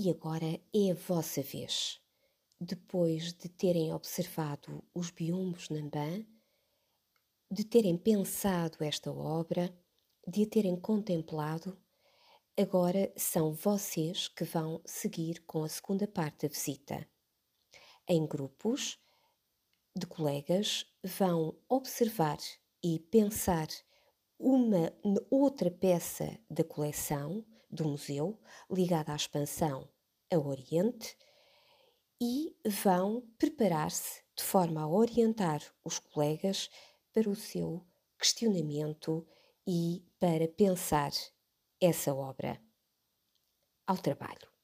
E agora é a vossa vez. Depois de terem observado os biombos Nambã, de terem pensado esta obra, de a terem contemplado, agora são vocês que vão seguir com a segunda parte da visita. Em grupos de colegas, vão observar e pensar uma outra peça da coleção do museu ligada à expansão a Oriente e vão preparar-se de forma a orientar os colegas para o seu questionamento e para pensar essa obra. Ao trabalho.